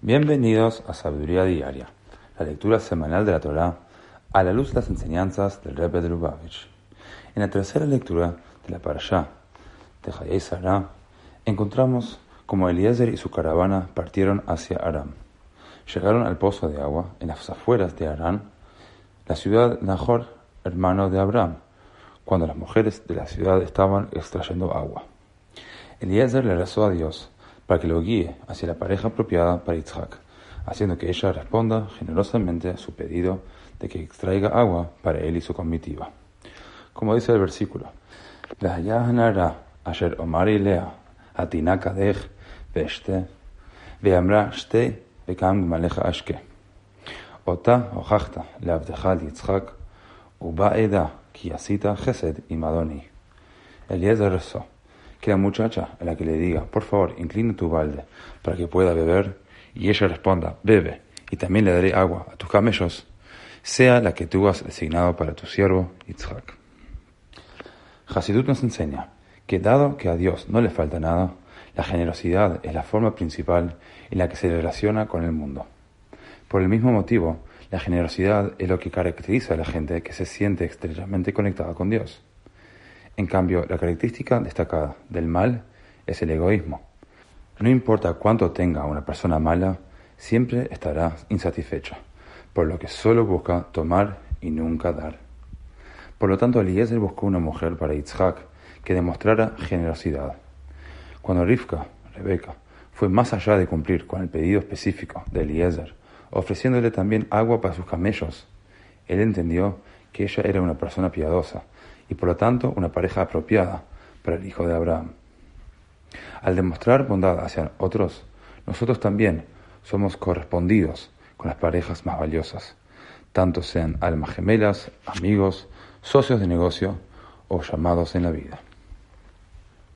Bienvenidos a Sabiduría Diaria, la lectura semanal de la Torá a la luz de las enseñanzas del Rebbe de Lubavitch. En la tercera lectura de la Parashá de Hayei Sarah, encontramos como Eliezer y su caravana partieron hacia Aram. Llegaron al pozo de agua en las afueras de Aram, la ciudad de Nahor, hermano de Abraham, cuando las mujeres de la ciudad estaban extrayendo agua. Eliezer le rezó a Dios para que lo guíe hacia la pareja apropiada para Yitzhak, haciendo que ella responda generosamente a su pedido de que extraiga agua para él y su comitiva. Como dice el versículo, asher omar y ilea atina veshte veamra shte vekam malecha ashke. Ota hojachta leavdeja Yitzhak uba eda ki asita chesed imadoni. Eliezer rezó que la muchacha a la que le diga, por favor, inclina tu balde para que pueda beber, y ella responda, bebe, y también le daré agua a tus camellos, sea la que tú has designado para tu siervo Yitzhak. Hasidut nos enseña que dado que a Dios no le falta nada, la generosidad es la forma principal en la que se relaciona con el mundo. Por el mismo motivo, la generosidad es lo que caracteriza a la gente que se siente estrechamente conectada con Dios. En cambio, la característica destacada del mal es el egoísmo. No importa cuánto tenga una persona mala, siempre estará insatisfecha, por lo que solo busca tomar y nunca dar. Por lo tanto, Eliezer buscó una mujer para Yitzhak que demostrara generosidad. Cuando Rivka, Rebeca, fue más allá de cumplir con el pedido específico de Eliezer, ofreciéndole también agua para sus camellos, él entendió que ella era una persona piadosa y por lo tanto una pareja apropiada para el hijo de Abraham. Al demostrar bondad hacia otros, nosotros también somos correspondidos con las parejas más valiosas, tanto sean almas gemelas, amigos, socios de negocio o llamados en la vida.